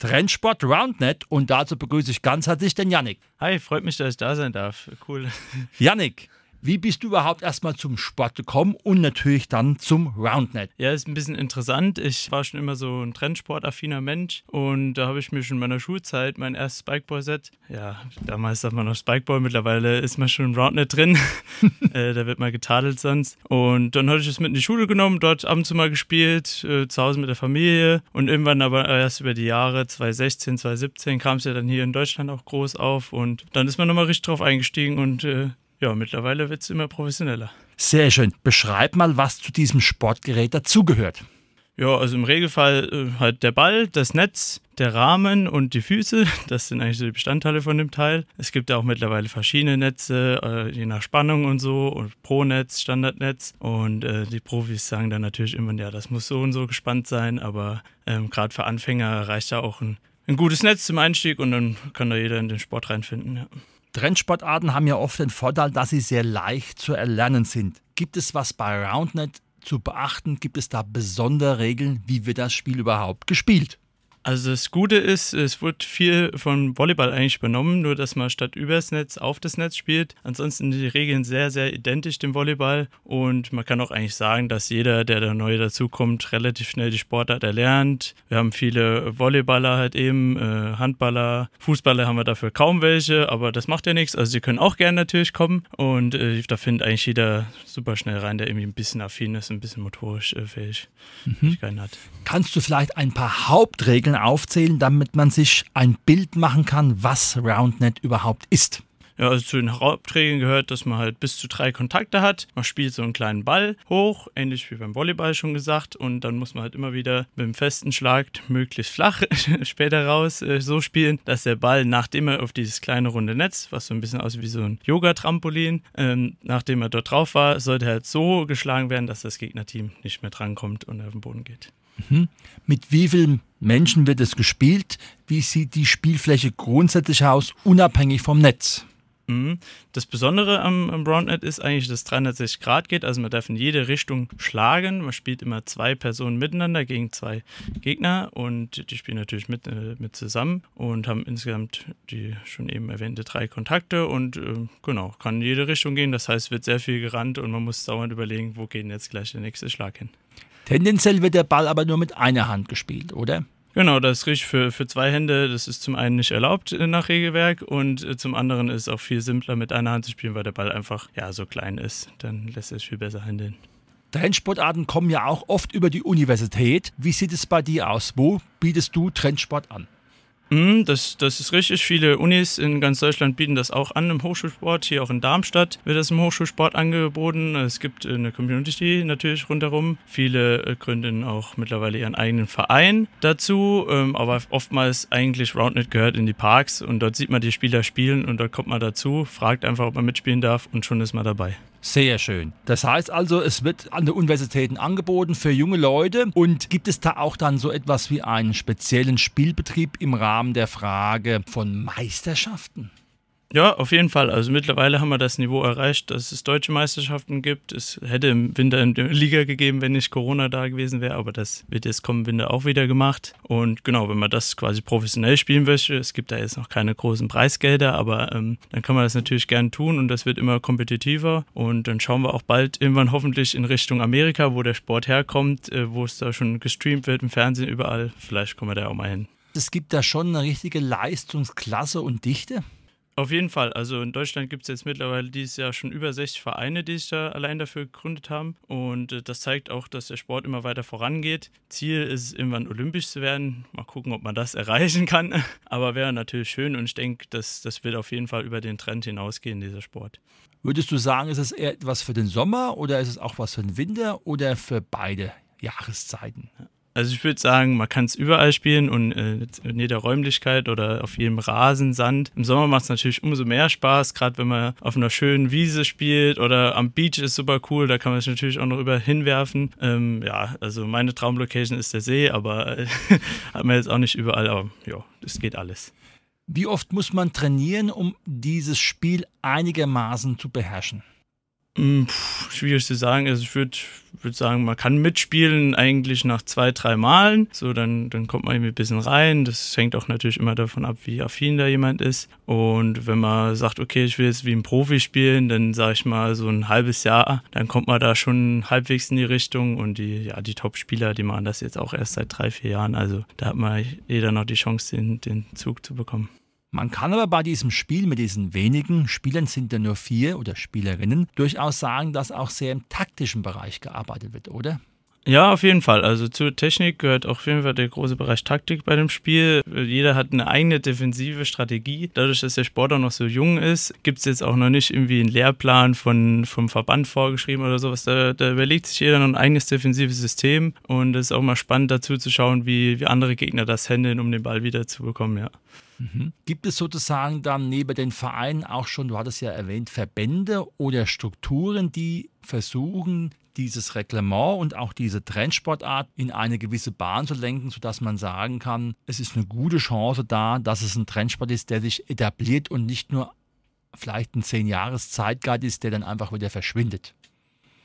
Trendsport Roundnet und dazu begrüße ich ganz herzlich den Yannick. Hi, freut mich, dass ich da sein darf. Cool. Yannick, wie bist du überhaupt erstmal zum Sport gekommen und natürlich dann zum Roundnet? Ja, ist ein bisschen interessant. Ich war schon immer so ein Trendsportaffiner Mensch und da habe ich mir schon in meiner Schulzeit mein erstes Spikeball-Set, ja, damals sagt man noch Spikeball, mittlerweile ist man schon im Roundnet drin. äh, da wird mal getadelt sonst. Und dann hatte ich es mit in die Schule genommen, dort ab und zu mal gespielt, äh, zu Hause mit der Familie und irgendwann aber erst über die Jahre 2016, 2017 kam es ja dann hier in Deutschland auch groß auf und dann ist man nochmal richtig drauf eingestiegen und äh, ja, mittlerweile wird es immer professioneller. Sehr schön. Beschreib mal, was zu diesem Sportgerät dazugehört. Ja, also im Regelfall äh, halt der Ball, das Netz, der Rahmen und die Füße. Das sind eigentlich so die Bestandteile von dem Teil. Es gibt ja auch mittlerweile verschiedene Netze, äh, je nach Spannung und so. Und Pro-Netz, Standardnetz. Und äh, die Profis sagen dann natürlich immer, ja, das muss so und so gespannt sein. Aber ähm, gerade für Anfänger reicht ja auch ein, ein gutes Netz zum Einstieg und dann kann da jeder in den Sport reinfinden. Ja. Trendsportarten haben ja oft den Vorteil, dass sie sehr leicht zu erlernen sind. Gibt es was bei Roundnet zu beachten? Gibt es da besondere Regeln, wie wird das Spiel überhaupt gespielt? Also das Gute ist, es wird viel von Volleyball eigentlich übernommen, nur dass man statt übers Netz auf das Netz spielt. Ansonsten sind die Regeln sehr, sehr identisch dem Volleyball und man kann auch eigentlich sagen, dass jeder, der da neu dazukommt, relativ schnell die Sportart erlernt. Wir haben viele Volleyballer halt eben, äh, Handballer, Fußballer haben wir dafür kaum welche, aber das macht ja nichts. Also sie können auch gerne natürlich kommen und äh, da findet eigentlich jeder super schnell rein, der irgendwie ein bisschen affin ist, ein bisschen motorisch äh, fähig mhm. hat. Kannst du vielleicht ein paar Hauptregeln Regeln aufzählen, damit man sich ein Bild machen kann, was RoundNet überhaupt ist. Ja, also zu den Hauptregeln gehört, dass man halt bis zu drei Kontakte hat. Man spielt so einen kleinen Ball hoch, ähnlich wie beim Volleyball schon gesagt. Und dann muss man halt immer wieder mit dem festen Schlag möglichst flach später raus äh, so spielen, dass der Ball, nachdem er auf dieses kleine runde Netz, was so ein bisschen aussieht wie so ein Yoga-Trampolin, ähm, nachdem er dort drauf war, sollte halt so geschlagen werden, dass das Gegnerteam nicht mehr drankommt und auf den Boden geht. Mhm. Mit wie vielen Menschen wird es gespielt? Wie sieht die Spielfläche grundsätzlich aus, unabhängig vom Netz? Mhm. Das Besondere am, am Roundnet ist eigentlich, dass es 360 Grad geht. Also man darf in jede Richtung schlagen. Man spielt immer zwei Personen miteinander gegen zwei Gegner und die spielen natürlich mit, äh, mit zusammen und haben insgesamt die schon eben erwähnte drei Kontakte und äh, genau, kann in jede Richtung gehen. Das heißt, es wird sehr viel gerannt und man muss dauernd überlegen, wo geht jetzt gleich der nächste Schlag hin. Tendenziell wird der Ball aber nur mit einer Hand gespielt, oder? Genau, das ist richtig für, für zwei Hände. Das ist zum einen nicht erlaubt nach Regelwerk und äh, zum anderen ist es auch viel simpler mit einer Hand zu spielen, weil der Ball einfach ja, so klein ist. Dann lässt es viel besser handeln. Trendsportarten kommen ja auch oft über die Universität. Wie sieht es bei dir aus? Wo bietest du Trendsport an? Mhm, das, das ist richtig. Viele Unis in ganz Deutschland bieten das auch an im Hochschulsport. Hier auch in Darmstadt wird das im Hochschulsport angeboten. Es gibt eine Community natürlich rundherum. Viele äh, gründen auch mittlerweile ihren eigenen Verein dazu. Ähm, aber oftmals eigentlich Roundnet gehört in die Parks und dort sieht man die Spieler spielen und dort kommt man dazu, fragt einfach, ob man mitspielen darf und schon ist man dabei. Sehr schön. Das heißt also, es wird an den Universitäten angeboten für junge Leute. Und gibt es da auch dann so etwas wie einen speziellen Spielbetrieb im Rahmen der Frage von Meisterschaften? Ja, auf jeden Fall. Also mittlerweile haben wir das Niveau erreicht, dass es deutsche Meisterschaften gibt. Es hätte im Winter eine Liga gegeben, wenn nicht Corona da gewesen wäre, aber das wird jetzt kommenden Winter auch wieder gemacht. Und genau, wenn man das quasi professionell spielen möchte, es gibt da jetzt noch keine großen Preisgelder, aber ähm, dann kann man das natürlich gern tun und das wird immer kompetitiver. Und dann schauen wir auch bald irgendwann hoffentlich in Richtung Amerika, wo der Sport herkommt, äh, wo es da schon gestreamt wird im Fernsehen überall. Vielleicht kommen wir da auch mal hin. Es gibt da schon eine richtige Leistungsklasse und Dichte. Auf jeden Fall. Also in Deutschland gibt es jetzt mittlerweile dieses Jahr schon über 60 Vereine, die sich da allein dafür gegründet haben. Und äh, das zeigt auch, dass der Sport immer weiter vorangeht. Ziel ist irgendwann olympisch zu werden. Mal gucken, ob man das erreichen kann. Aber wäre natürlich schön und ich denke, das, das wird auf jeden Fall über den Trend hinausgehen, dieser Sport. Würdest du sagen, ist es eher etwas für den Sommer oder ist es auch was für den Winter oder für beide Jahreszeiten? Also ich würde sagen, man kann es überall spielen und äh, in jeder Räumlichkeit oder auf jedem Rasen, Sand. Im Sommer macht es natürlich umso mehr Spaß, gerade wenn man auf einer schönen Wiese spielt oder am Beach ist super cool, da kann man es natürlich auch noch über hinwerfen. Ähm, ja, also meine Traumlocation ist der See, aber äh, hat man jetzt auch nicht überall, aber ja, es geht alles. Wie oft muss man trainieren, um dieses Spiel einigermaßen zu beherrschen? Hm, schwierig zu sagen. Also ich würde würd sagen, man kann mitspielen eigentlich nach zwei, drei Malen. So, dann, dann kommt man irgendwie ein bisschen rein. Das hängt auch natürlich immer davon ab, wie affin da jemand ist. Und wenn man sagt, okay, ich will jetzt wie ein Profi spielen, dann sage ich mal so ein halbes Jahr, dann kommt man da schon halbwegs in die Richtung. Und die, ja, die Top-Spieler, die machen das jetzt auch erst seit drei, vier Jahren. Also da hat man jeder noch die Chance, den, den Zug zu bekommen. Man kann aber bei diesem Spiel mit diesen wenigen Spielern sind ja nur vier oder Spielerinnen durchaus sagen, dass auch sehr im taktischen Bereich gearbeitet wird, oder? Ja, auf jeden Fall. Also zur Technik gehört auf jeden Fall der große Bereich Taktik bei dem Spiel. Jeder hat eine eigene defensive Strategie. Dadurch, dass der Sport auch noch so jung ist, gibt es jetzt auch noch nicht irgendwie einen Lehrplan von, vom Verband vorgeschrieben oder sowas. Da, da überlegt sich jeder noch ein eigenes defensives System und es ist auch mal spannend dazu zu schauen, wie, wie andere Gegner das handeln, um den Ball wieder zu bekommen, ja. Mhm. Gibt es sozusagen dann neben den Vereinen auch schon, du hattest ja erwähnt, Verbände oder Strukturen, die versuchen, dieses Reglement und auch diese Trendsportart in eine gewisse Bahn zu lenken, sodass man sagen kann, es ist eine gute Chance da, dass es ein Trendsport ist, der sich etabliert und nicht nur vielleicht ein zehn Jahres Zeitgeist ist, der dann einfach wieder verschwindet.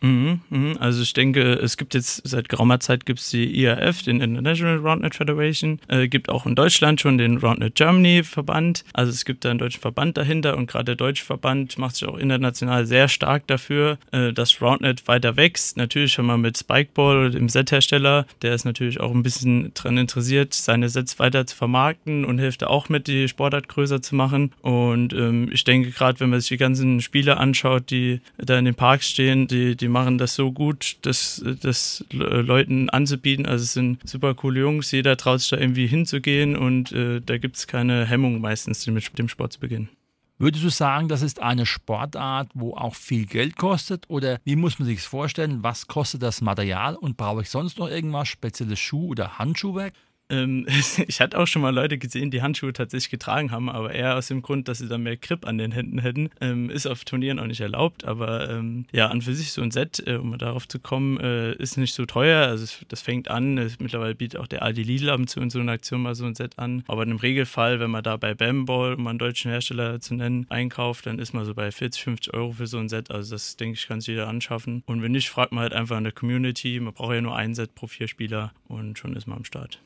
Mhm, mhm. Also ich denke, es gibt jetzt seit geraumer Zeit gibt es die IAF, den International Roundnet Federation, äh, gibt auch in Deutschland schon den Roundnet Germany Verband. Also es gibt da einen deutschen Verband dahinter und gerade der deutsche Verband macht sich auch international sehr stark dafür, äh, dass Roundnet weiter wächst. Natürlich schon mal mit Spikeball, dem Set-Hersteller, der ist natürlich auch ein bisschen daran interessiert, seine Sets weiter zu vermarkten und hilft auch mit, die Sportart größer zu machen. Und ähm, ich denke gerade, wenn man sich die ganzen Spiele anschaut, die da in den Parks stehen, die, die machen das so gut, das, das Leuten anzubieten. Also es sind super coole Jungs, jeder traut sich da irgendwie hinzugehen und äh, da gibt es keine Hemmung meistens, mit dem Sport zu beginnen. Würdest du sagen, das ist eine Sportart, wo auch viel Geld kostet? Oder wie muss man sich vorstellen? Was kostet das Material und brauche ich sonst noch irgendwas, spezielles Schuh- oder Handschuhwerk? Ähm, ich hatte auch schon mal Leute gesehen, die Handschuhe tatsächlich getragen haben, aber eher aus dem Grund, dass sie dann mehr Grip an den Händen hätten. Ähm, ist auf Turnieren auch nicht erlaubt, aber ähm, ja, an für sich so ein Set, äh, um darauf zu kommen, äh, ist nicht so teuer. Also es, das fängt an, es, mittlerweile bietet auch der Aldi Lidl ab und zu in so einer Aktion mal so ein Set an. Aber im Regelfall, wenn man da bei Bamball, um einen deutschen Hersteller zu nennen, einkauft, dann ist man so bei 40, 50 Euro für so ein Set. Also das, denke ich, kann sich jeder anschaffen. Und wenn nicht, fragt man halt einfach in der Community. Man braucht ja nur ein Set pro vier Spieler und schon ist man am Start.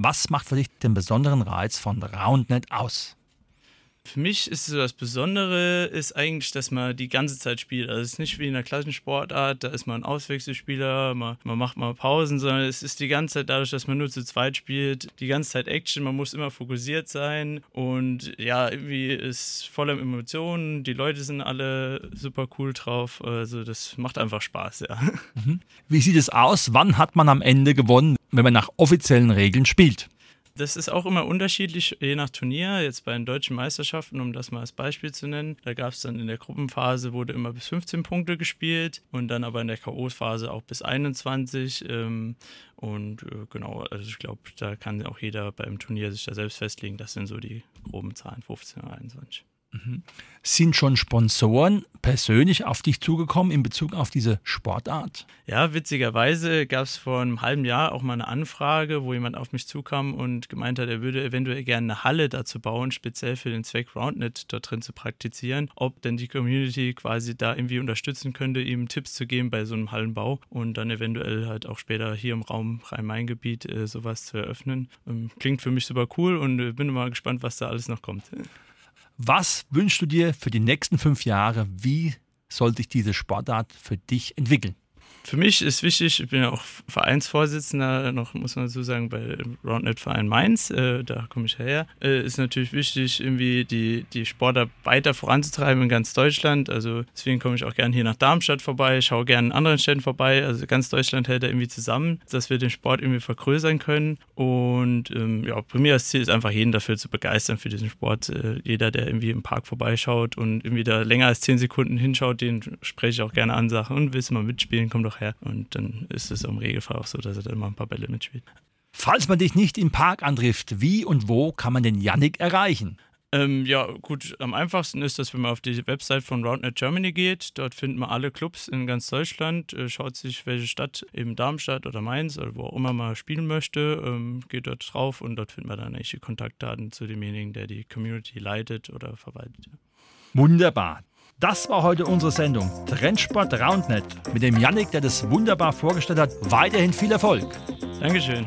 Was macht für dich den besonderen Reiz von Roundnet aus? Für mich ist so das Besondere ist eigentlich, dass man die ganze Zeit spielt. Also es ist nicht wie in einer klassischen Sportart, da ist man ein Auswechselspieler, man, man macht mal Pausen, sondern es ist die ganze Zeit dadurch, dass man nur zu zweit spielt, die ganze Zeit Action, man muss immer fokussiert sein und ja, irgendwie ist voller Emotionen, die Leute sind alle super cool drauf, also das macht einfach Spaß, ja. Mhm. Wie sieht es aus? Wann hat man am Ende gewonnen, wenn man nach offiziellen Regeln spielt? Das ist auch immer unterschiedlich, je nach Turnier. Jetzt bei den deutschen Meisterschaften, um das mal als Beispiel zu nennen, da gab es dann in der Gruppenphase, wurde immer bis 15 Punkte gespielt und dann aber in der K.O.-Phase auch bis 21. Ähm, und äh, genau, also ich glaube, da kann auch jeder beim Turnier sich da selbst festlegen. Das sind so die groben Zahlen, 15 oder 21. Mhm. Sind schon Sponsoren persönlich auf dich zugekommen in Bezug auf diese Sportart? Ja, witzigerweise gab es vor einem halben Jahr auch mal eine Anfrage, wo jemand auf mich zukam und gemeint hat, er würde eventuell gerne eine Halle dazu bauen, speziell für den Zweck Roundnet dort drin zu praktizieren. Ob denn die Community quasi da irgendwie unterstützen könnte, ihm Tipps zu geben bei so einem Hallenbau und dann eventuell halt auch später hier im Raum Rhein-Main-Gebiet äh, sowas zu eröffnen. Ähm, klingt für mich super cool und äh, bin mal gespannt, was da alles noch kommt. Was wünschst du dir für die nächsten fünf Jahre? Wie soll sich diese Sportart für dich entwickeln? Für mich ist wichtig, ich bin ja auch Vereinsvorsitzender, noch muss man so sagen, bei Roundnet Verein Mainz, äh, da komme ich her, äh, ist natürlich wichtig, irgendwie die, die Sportler weiter voranzutreiben in ganz Deutschland. Also deswegen komme ich auch gerne hier nach Darmstadt vorbei, schaue gerne in anderen Städten vorbei. Also ganz Deutschland hält da irgendwie zusammen, dass wir den Sport irgendwie vergrößern können. Und ähm, ja, das Ziel ist einfach, jeden dafür zu begeistern für diesen Sport. Äh, jeder, der irgendwie im Park vorbeischaut und irgendwie da länger als zehn Sekunden hinschaut, den spreche ich auch gerne an, sage, und willst du mal mitspielen, komm doch her. Und dann ist es im Regelfall auch so, dass er dann mal ein paar Bälle mitspielt. Falls man dich nicht im Park antrifft, wie und wo kann man den Yannick erreichen? Ähm, ja, gut, am einfachsten ist, dass wenn man auf die Website von Roundnet Germany geht, dort findet man alle Clubs in ganz Deutschland, äh, schaut sich, welche Stadt, eben Darmstadt oder Mainz oder wo auch immer man spielen möchte, ähm, geht dort drauf und dort findet man dann eigentlich die Kontaktdaten zu demjenigen, der die Community leitet oder verwaltet. Wunderbar. Das war heute unsere Sendung Trendsport Roundnet mit dem Yannick, der das wunderbar vorgestellt hat. Weiterhin viel Erfolg. Dankeschön.